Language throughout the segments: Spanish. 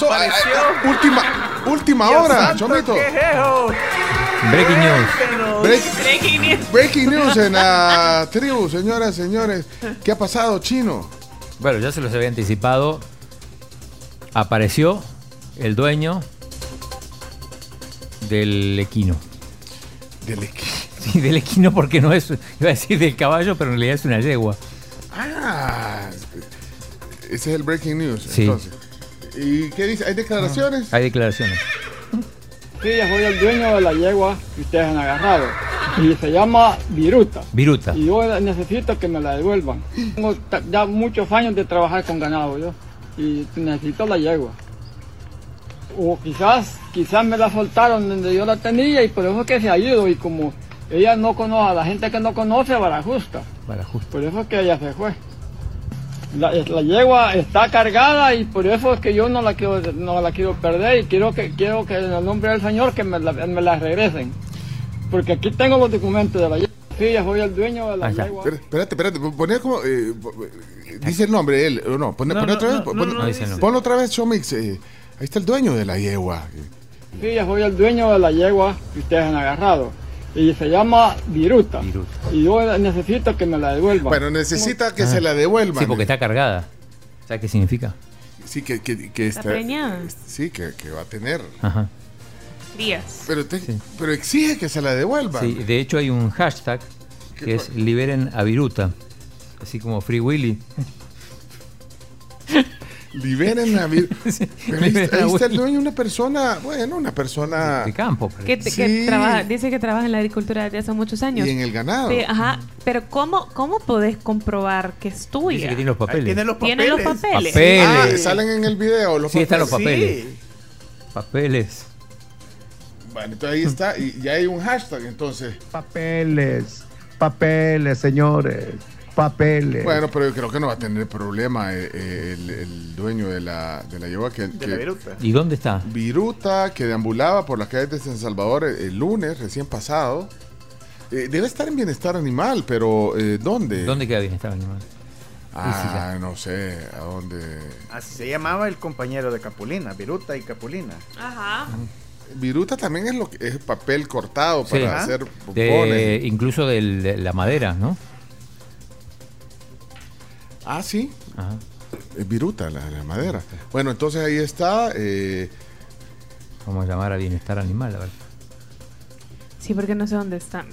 pasó? Ay, ay, última, última hora, Chomito. Breaking news. Break- Breaking news. breaking news en la tribu, señoras, señores. ¿Qué ha pasado, Chino? Bueno, ya se los había anticipado. Apareció el dueño del equino. Del equi- Sí, del equino porque no es, iba a decir del caballo, pero en realidad es una yegua. Ah, ese es el breaking news. Sí. Entonces. ¿Y qué dice? ¿Hay declaraciones? Hay declaraciones. Sí, yo soy el dueño de la yegua que ustedes han agarrado. Y se llama Viruta. Viruta. Y yo necesito que me la devuelvan. Tengo ya muchos años de trabajar con ganado yo. Y necesito la yegua. O quizás, quizás me la soltaron donde yo la tenía y por eso es que se ha ido. Y como ella no conoce, a la gente que no conoce, barajusta. Para justo. Por eso es que ella se fue. La, la yegua está cargada y por eso es que yo no la quiero, no la quiero perder y quiero que, quiero que en el nombre del Señor que me la, me la regresen. Porque aquí tengo los documentos de la yegua. Sí, ya soy el dueño de la yegua. Espérate, espérate. Poné como. eh, eh, dice el nombre él, ¿o no? No, otra vez. no, pon- no, pon- otra vez, Showmix. eh, ahí está el dueño de la yegua. Sí, ya soy el dueño de la yegua que ustedes han agarrado. Y se llama Viruta. Viruta. Y yo necesito que me la devuelvan. Bueno, necesita que se la devuelvan. Sí, porque está cargada. ¿Sabes qué significa? Sí, que, que, que Está preñada. Sí, que, que va a tener. Ajá. Crías. Pero, te- pero exige que se la devuelvan. Sí, de hecho hay un hashtag que es liberen a Viruta. Así como Free Willy. Liberen a Vir- Pero ahí, liberen a ahí está el Willy. dueño, una persona, bueno, una persona. De campo. pero- Que, te- que Sí. trabaja, dice que trabaja en la agricultura desde hace muchos años. Y en el ganado. Sí, ajá. Pero ¿cómo, ¿cómo podés comprobar que es tuya? Dice que tiene los Ahí papeles. tiene los papeles. Tiene los papeles. Papeles. Ah, salen en el video los Sí, están los papeles. papeles. Papeles. Bueno, entonces ahí está, y ya hay un hashtag, entonces. Papeles, papeles, señores, papeles. Bueno, pero yo creo que no va a tener problema eh, eh, el, el dueño de la, de la yegua que, De que- la viruta. ¿Y dónde está? Viruta, que deambulaba por las calles de San Salvador el, el lunes, recién pasado. Eh, debe estar en bienestar animal, pero eh, ¿dónde? ¿Dónde queda bienestar animal? Ah, no sé, ¿a dónde? Así se llamaba el compañero de Capulina, Viruta y Capulina. Ajá. Viruta también es lo que es papel cortado para hacer De- incluso de la madera, ¿no? Ah, sí, Ajá. es viruta la, la madera. Bueno, entonces ahí está. eh, Vamos a llamar a bienestar animal. A ver. Sí, porque no sé dónde está.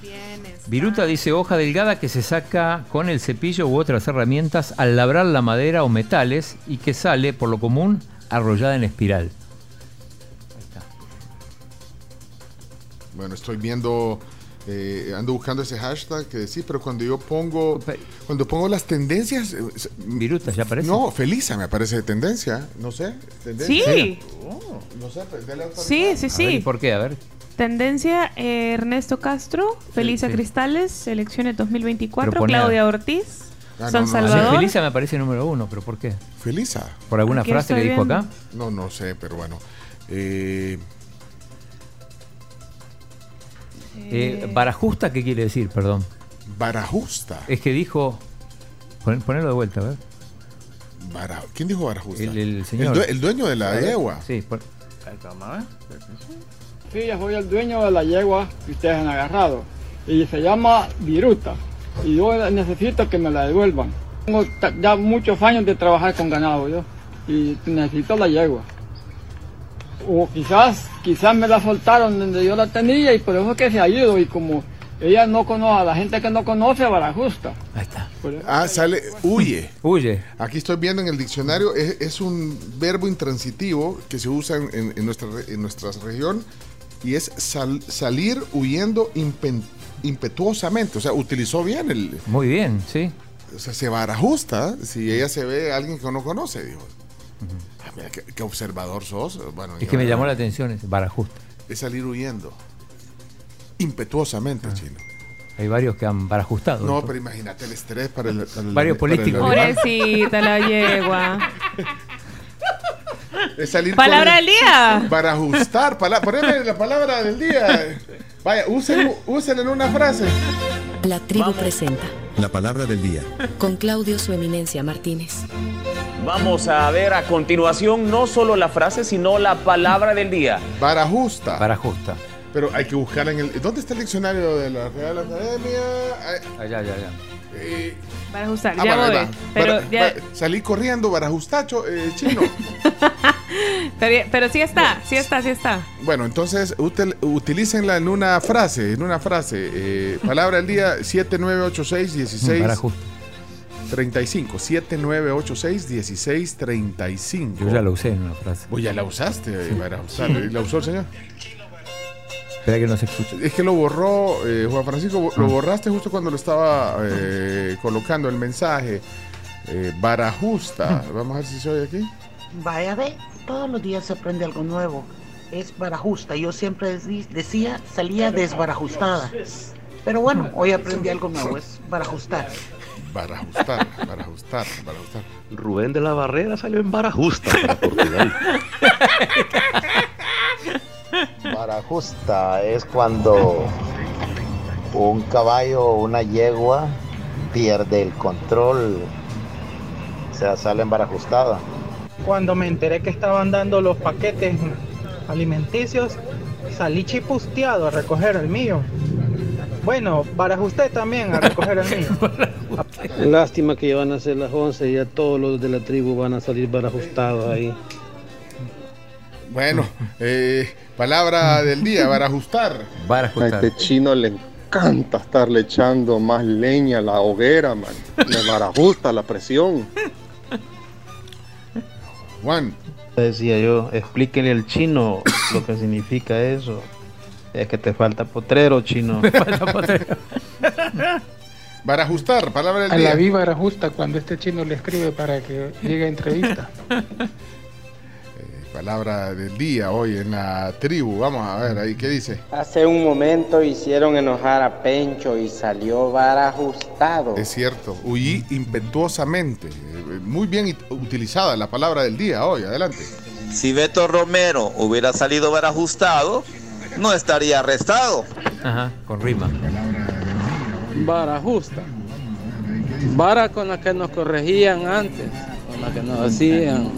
Bienestar. Viruta dice hoja delgada que se saca con el cepillo u otras herramientas al labrar la madera o metales y que sale, por lo común, arrollada en espiral. Ahí está. bueno, estoy viendo. Eh, ando buscando ese hashtag que sí, pero cuando yo pongo. Cuando pongo las tendencias. eh, se- Viruta, ¿ya aparece? No, Felisa me aparece de tendencia. No sé. Tendencia. Sí, No sé, pues, sí, sí, A ver, ¿y sí. por qué? A ver. Tendencia eh, Ernesto Castro, Felisa sí. Cristales, elecciones Pero 2024, pone a- Claudia Ortiz, Ah, San no, Sí, Salvador. Felisa me aparece número uno, pero ¿por qué? Felisa. ¿Por alguna frase que dijo acá? No, no sé, pero bueno. Eh, Eh, Barajusta, ¿qué quiere decir? Perdón. Barajusta. Es que dijo... pon- Ponelo de vuelta, a ver. Bara- ¿Quién dijo Barajusta? El, el señor. due- el dueño de la yegua. Sí, ver. Sí, yo soy el dueño de la yegua que ustedes han agarrado. Y se llama Viruta. Y yo necesito que me la devuelvan. Tengo ya muchos años de trabajar con ganado yo. Y necesito la yegua. O quizás, quizás me la soltaron donde yo la tenía y por eso es que se ha ido. Y como ella no conoce, a la gente que no conoce, barajusta. ahí está. Ah, sale, huye. Huye. Aquí estoy viendo en el diccionario, es, es un verbo intransitivo que se usa en, en- en nuestra, en nuestra región y es sal- salir huyendo impen- impetuosamente. O sea, utilizó bien el. Muy bien, sí. O sea, se barajusta si ella se ve a alguien que no conoce, dijo. Ah, mira, qué, qué observador sos. Bueno, Es que me llamó la atención ese Barajusta. Es salir huyendo. Impetuosamente, chino. Hay varios que han barajustado. No, pero imagínate el estrés para el. para el- Varios para el políticos. Pobrecita la yegua. Es salir Palabra del día. Para ajustar. Pala poneme la palabra del día. Vaya, usen, úsenla en una frase. La tribu presenta La palabra del día. con Claudio Su Eminencia Martínez. Vamos a ver a continuación no solo la frase, sino la palabra del día. Vara justa. Para justa. Pero hay que buscar en el. ¿Dónde está el diccionario de la Real Academia? Allá, allá, allá. eh, Para ajustar, ah, ya ahí voy. Pero, ya- salí corriendo, barajustacho, eh, chino. pero, pero sí está, sí está, sí está. bueno, entonces util- utilícenla en una frase, en una frase. eh, palabra del día 7986 16 Para justa. 35. 7986 16 35. Yo ya lo usé en una frase. Vos ya la usaste, eh, barajustar. ¿La usó el señor? Espera que no se escuche. Es que lo borró, eh, Juan Francisco, lo borraste justo cuando lo estaba eh, colocando el mensaje. Eh, barajusta. Mm. Vamos a ver si se oye aquí. Vaya, ve, todos los días se aprende algo nuevo. Es barajusta. Yo siempre decía, salía desbarajustada. Pero bueno, hoy aprendí algo nuevo, es barajustar. Barajustar, barajustar, barajustar. Rubén de la Barrera salió en vara justa para Portugal. Vara justa es cuando un caballo o una yegua pierde el control, o sea, sale en vara ajustada. Cuando me enteré que estaban dando los paquetes alimenticios, salí chipusteado a recoger el mío. Bueno, para usted también a recoger el mío. Lástima que ya van a ser las 11 y ya todos los de la tribu van a salir barajustados ahí. Bueno, eh, palabra del día, barajustar. Para A ajustar. este chino le encanta estarle echando más leña a la hoguera, man. Le barajusta la presión. Juan, Decía yo, explíquenle al chino lo que significa eso. Es que te falta potrero, chino. barajustar, palabra del A día. la viva era justa cuando este chino le escribe para que llegue a entrevista. Palabra del día hoy en la tribu. Vamos a ver ahí qué dice. Hace un momento hicieron enojar a Pencho y salió barajustado. Es cierto, huí impetuosamente. Eh, Muy bien utilizada la palabra del día hoy. Adelante. Si Beto Romero hubiera salido barajustado, no estaría arrestado. Ajá, con rima. Vara justa. Vara con la que nos corregían antes, con la que nos hacían,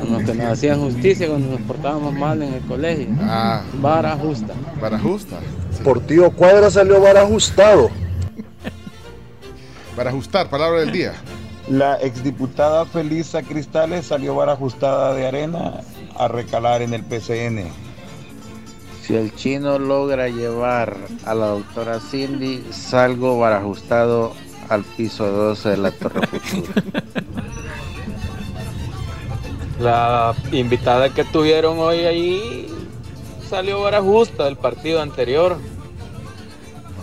con los que nos hacían justicia cuando nos portábamos mal en el colegio. Ah, Vara justa. barajusta. Sí. Por tío Cuadra salió barajustado. Barajustar, palabra del día. La exdiputada Felisa Cristales salió barajustada de arena a recalar en el PCN. Si el chino logra llevar a la doctora Cindy, salgo barajustado al piso 12 de la Torre Futura. La invitada que tuvieron hoy ahí salió vara justa del partido anterior.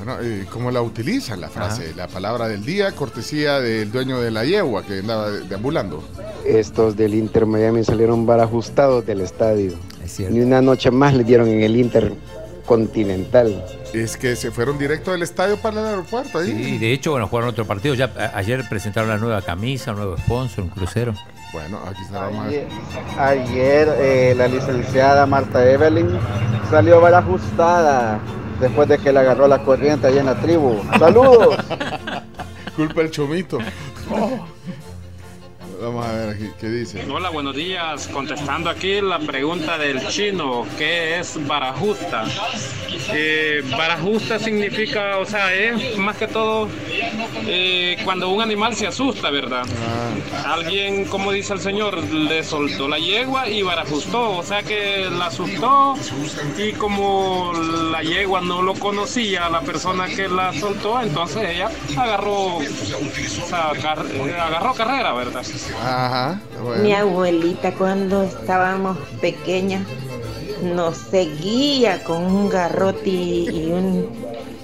Bueno, ¿cómo la utilizan la frase? La palabra del día, cortesía del dueño de la yegua que andaba de- deambulando. Estos del Inter Miami salieron barajustados del estadio. Es cierto. Ni una noche más le dieron en el Inter Continental. Es que se fueron directo del estadio para el aeropuerto ahí. Sí, de hecho, bueno, jugaron otro partido. Ya a- ayer presentaron la nueva camisa, un nuevo sponsor, un crucero. Bueno, aquí está la más. Ayer, ayer, eh, la licenciada Marta Evelyn salió barajustada después de que le agarró la corriente allá en la tribu. ¡Saludos! Culpa el chomito. Vamos a ver aquí, ¿qué dice? Hola, buenos días. Contestando aquí la pregunta del chino, ¿qué es barajusta? Eh, barajusta significa, o sea, es más que todo eh, cuando un animal se asusta, ¿verdad? Alguien, como dice el señor, le soltó la yegua y barajustó, o sea que la asustó y como la yegua no lo conocía, la persona que la soltó, entonces ella agarró, o sea, car- eh, agarró carrera, ¿verdad? Ajá. bueno. Mi abuelita cuando estábamos pequeñas nos seguía con un garrote y un,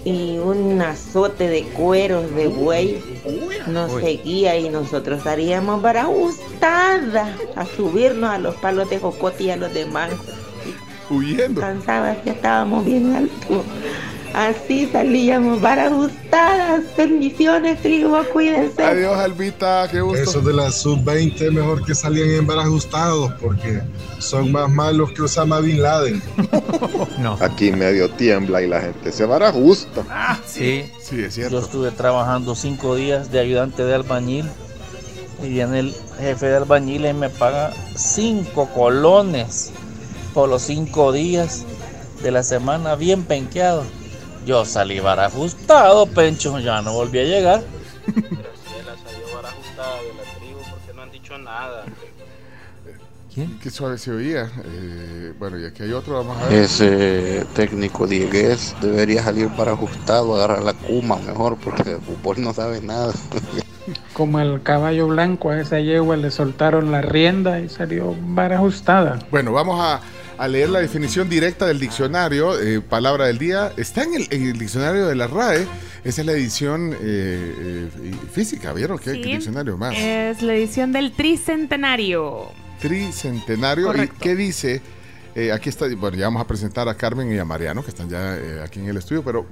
y un azote de cueros de buey. Nos Uy. seguía y nosotros salíamos para gustada a subirnos a los palos de jocote y a los demás. Huyendo. Que estábamos bien altos. Así salíamos para gustadas. Bendiciones, tribu, cuídense. Adiós, Albita, qué gusto. Esos de la sub-20 mejor que salían en barajustados porque son más malos que Osama Bin Laden. No. Aquí medio tiembla y la gente se barajusta. Sí. Sí, es Yo cierto. estuve trabajando cinco días de ayudante de albañil y viene el jefe de albañiles y me paga cinco colones por los cinco días de la semana bien penqueado. Yo salí barajustado, Pencho, ya no volví a llegar. ¿Quién? Qué suave se oía. Eh, bueno, y aquí hay otro, vamos a ver. Ese técnico Diegues debería salir para ajustado, agarrar la Kuma mejor, porque de fútbol no sabe nada. Como el caballo blanco a esa yegua le soltaron la rienda y salió barajustada. Bueno, vamos a, a leer la definición directa del diccionario, eh, palabra del día. Está en el, en el diccionario de la RAE. Esa es la edición eh, eh, física, ¿vieron? ¿Qué, Sí. qué diccionario más? Es la edición del tricentenario. Tricentenario. ¿Y qué dice? Eh, aquí está, bueno, ya vamos a presentar a Carmen y a Mariano, que están ya eh, aquí en el estudio, pero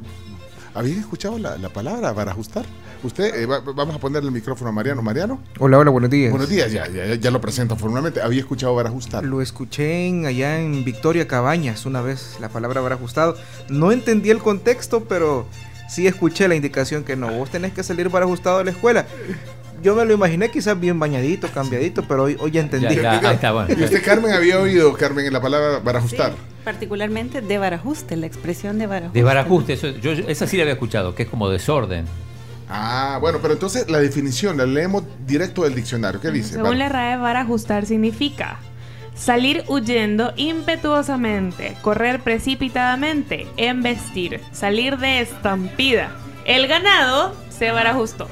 ¿habían escuchado la, la palabra para ajustar? Usted, eh, va- vamos a ponerle el micrófono a Mariano. Mariano. Hola, hola, buenos días. Buenos días, ya, ya, ya lo presento formalmente. ¿Había escuchado para ajustar? Lo escuché en- allá en Victoria Cabañas una vez, la palabra habrá ajustado. No entendí el contexto, pero sí escuché la indicación que no, vos tenés que salir para ajustado de la escuela. Yo me lo imaginé quizás bien bañadito, cambiadito, pero hoy, hoy ya entendí. ¿Y usted, Carmen, había oído, Carmen, la palabra para ajustar? Particularmente de barajuste, la expresión de barajuste. De barajuste, eso, yo, esa sí la había escuchado, que es como desorden. Ah, bueno, pero entonces la definición la leemos directo del diccionario. ¿Qué dice? Según la RAE, barajustar significa salir huyendo impetuosamente, correr precipitadamente, embestir, salir de estampida. El ganado se barajustó.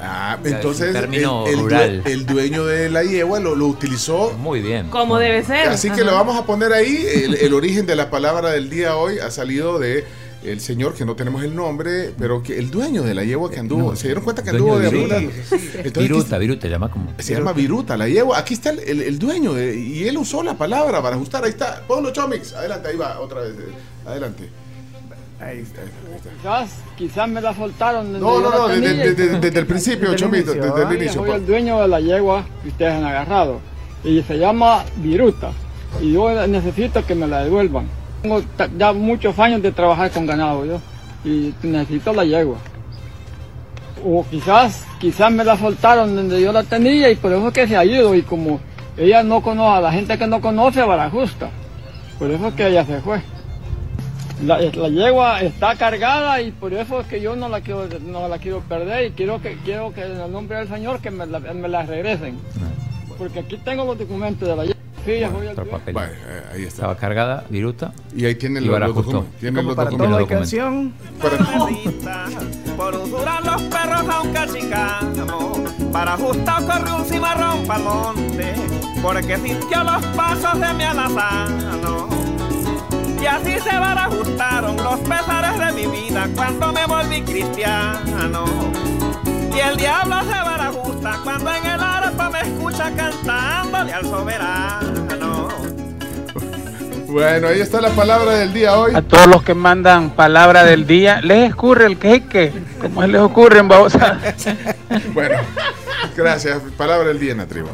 Ah, entonces el, el el dueño de la yegua lo, lo utilizó. Muy bien. Como debe ser. Así que Ajá. lo vamos a poner ahí. El, el origen de la palabra del día hoy ha salido de el señor que no tenemos el nombre, pero que el dueño de la yegua que anduvo. No, ¿Se dieron cuenta que anduvo de Viruta. Entonces, Viruta, Viruta, llama como. Se llama Viruta, la yegua. Aquí está el, el- el dueño de- y él usó la palabra para ajustar. Ahí está. Ponlo, Chomix. Adelante, ahí va, otra vez. Adelante. Ahí está, ahí está, ahí está. Quizás, quizás me la soltaron. desde No, yo no, no, desde, desde- desde el principio, Chomito, desde el Ay, inicio. Soy el dueño de la yegua que ustedes han agarrado. Y se llama Viruta. Y yo necesito que me la devuelvan. Tengo ya muchos años de trabajar con ganado yo. Y necesito la yegua. O quizás, quizás me la soltaron donde yo la tenía y por eso es que se ha ido. Y como ella no conoce, a la gente que no conoce, barajusta. Por eso es que ella se fue. La, la yegua está cargada y por eso es que yo no la quiero, no la quiero perder y quiero que, quiero que en el nombre del Señor que me la, me la regresen. Porque aquí tengo los documentos de la yegua. Sí, ya voy al Otro papel. Bueno, eh, ahí está. Estaba cargada, Viruta. Y ahí tiene y los- los documentos. Tiene Como los para documentos. todo canción. Por usurar los perros aunque chicano Para ajustar corre un cimarrón pa'l monte Porque sintió los pasos de mi alazano Cuando me volví cristiano Y el diablo se barajusta Cuando en el arpa me escucha cantándole al soberano Bueno, ahí está la palabra del día hoy. A todos los que mandan palabra del día, les escurre el queque, como les ocurre en. Bueno, gracias. Palabra del día en la tribu.